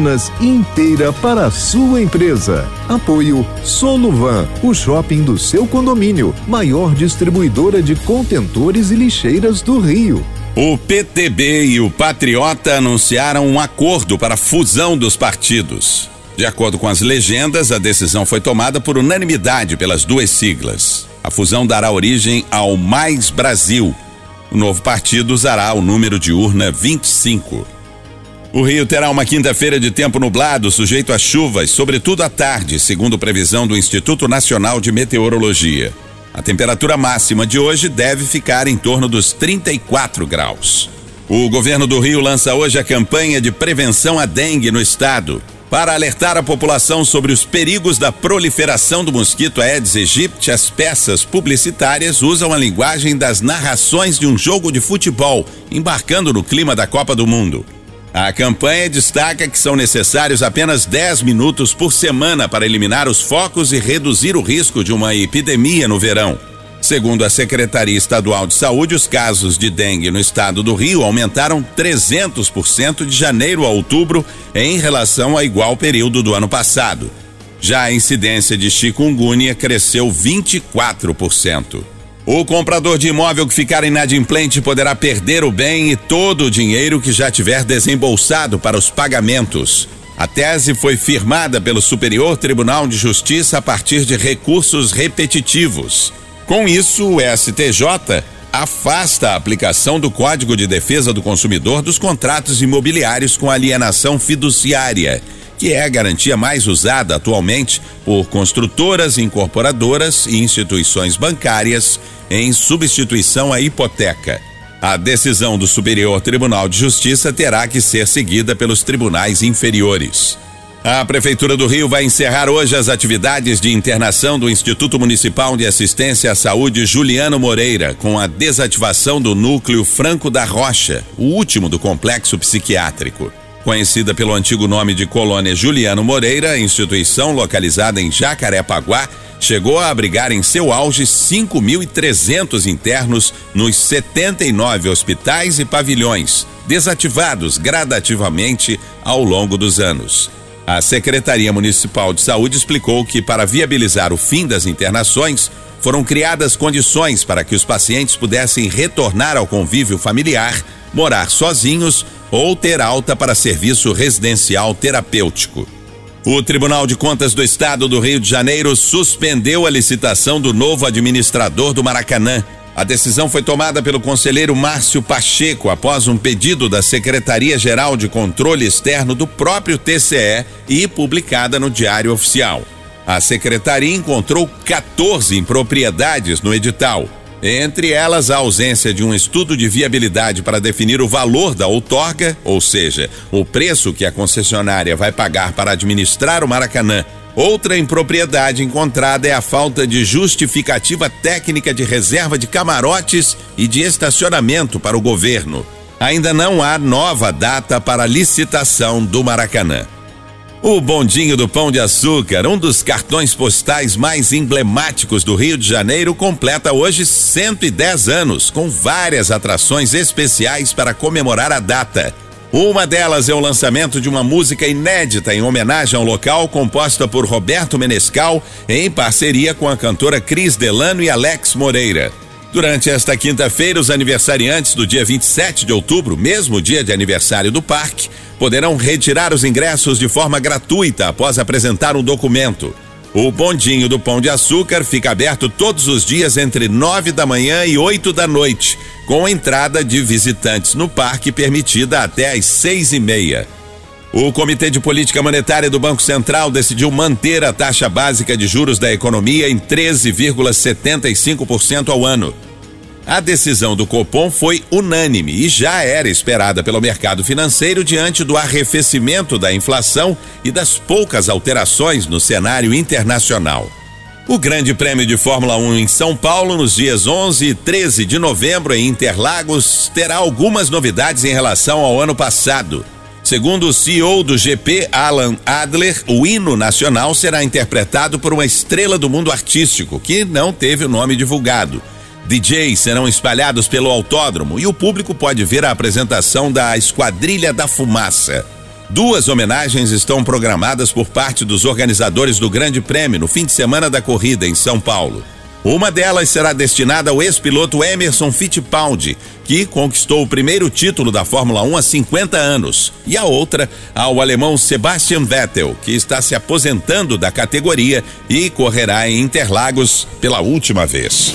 Americanas inteira para a sua empresa. Apoio Soluvan, o shopping do seu condomínio, maior distribuidora de contentores e lixeiras do Rio. O PTB e o Patriota anunciaram um acordo para a fusão dos partidos. De acordo com as legendas, a decisão foi tomada por unanimidade pelas duas siglas. A fusão dará origem ao Mais Brasil. O novo partido usará o número de urna 25. O Rio terá uma quinta-feira de tempo nublado, sujeito a chuvas, sobretudo à tarde, segundo previsão do Instituto Nacional de Meteorologia. A temperatura máxima de hoje deve ficar em torno dos 34 graus. O governo do Rio lança hoje a campanha de prevenção à dengue no estado. Para alertar a população sobre os perigos da proliferação do mosquito Aedes aegypti, as peças publicitárias usam a linguagem das narrações de um jogo de futebol, embarcando no clima da Copa do Mundo. A campanha destaca que são necessários apenas 10 minutos por semana para eliminar os focos e reduzir o risco de uma epidemia no verão. Segundo a Secretaria Estadual de Saúde, os casos de dengue no estado do Rio aumentaram 300% de janeiro a outubro em relação ao igual período do ano passado. Já a incidência de chikungunya cresceu 24%. O comprador de imóvel que ficar inadimplente poderá perder o bem e todo o dinheiro que já tiver desembolsado para os pagamentos. A tese foi firmada pelo Superior Tribunal de Justiça a partir de recursos repetitivos. Com isso, o STJ afasta a aplicação do Código de Defesa do Consumidor dos contratos imobiliários com alienação fiduciária que é a garantia mais usada atualmente por construtoras, incorporadoras e instituições bancárias em substituição à hipoteca. A decisão do Superior Tribunal de Justiça terá que ser seguida pelos tribunais inferiores. A Prefeitura do Rio vai encerrar hoje as atividades de internação do Instituto Municipal de Assistência à Saúde Juliano Moreira, com a desativação do núcleo Franco da Rocha, o último do complexo psiquiátrico. Conhecida pelo antigo nome de Colônia Juliano Moreira, instituição localizada em Jacarepaguá chegou a abrigar em seu auge 5.300 internos nos 79 hospitais e pavilhões, desativados gradativamente ao longo dos anos. A Secretaria Municipal de Saúde explicou que, para viabilizar o fim das internações, foram criadas condições para que os pacientes pudessem retornar ao convívio familiar, morar sozinhos ou ter alta para serviço residencial terapêutico. O Tribunal de Contas do Estado do Rio de Janeiro suspendeu a licitação do novo administrador do Maracanã. A decisão foi tomada pelo conselheiro Márcio Pacheco após um pedido da Secretaria-Geral de Controle Externo do próprio TCE e publicada no Diário Oficial. A secretaria encontrou 14 impropriedades no edital. Entre elas, a ausência de um estudo de viabilidade para definir o valor da outorga, ou seja, o preço que a concessionária vai pagar para administrar o Maracanã. Outra impropriedade encontrada é a falta de justificativa técnica de reserva de camarotes e de estacionamento para o governo. Ainda não há nova data para licitação do Maracanã. O Bondinho do Pão de Açúcar, um dos cartões postais mais emblemáticos do Rio de Janeiro, completa hoje 110 anos, com várias atrações especiais para comemorar a data. Uma delas é o lançamento de uma música inédita em homenagem ao local, composta por Roberto Menescal, em parceria com a cantora Cris Delano e Alex Moreira. Durante esta quinta-feira, os aniversariantes do dia 27 de outubro, mesmo dia de aniversário do parque, poderão retirar os ingressos de forma gratuita após apresentar um documento. O Bondinho do Pão de Açúcar fica aberto todos os dias entre nove da manhã e oito da noite, com entrada de visitantes no parque permitida até às seis e meia. O Comitê de Política Monetária do Banco Central decidiu manter a taxa básica de juros da economia em 13,75% ao ano. A decisão do Copom foi unânime e já era esperada pelo mercado financeiro diante do arrefecimento da inflação e das poucas alterações no cenário internacional. O Grande Prêmio de Fórmula 1 em São Paulo, nos dias 11 e 13 de novembro, em Interlagos, terá algumas novidades em relação ao ano passado. Segundo o CEO do GP, Alan Adler, o hino nacional será interpretado por uma estrela do mundo artístico, que não teve o nome divulgado. DJs serão espalhados pelo autódromo e o público pode ver a apresentação da Esquadrilha da Fumaça. Duas homenagens estão programadas por parte dos organizadores do Grande Prêmio no fim de semana da corrida em São Paulo. Uma delas será destinada ao ex-piloto Emerson Fittipaldi, que conquistou o primeiro título da Fórmula 1 há 50 anos, e a outra ao alemão Sebastian Vettel, que está se aposentando da categoria e correrá em Interlagos pela última vez.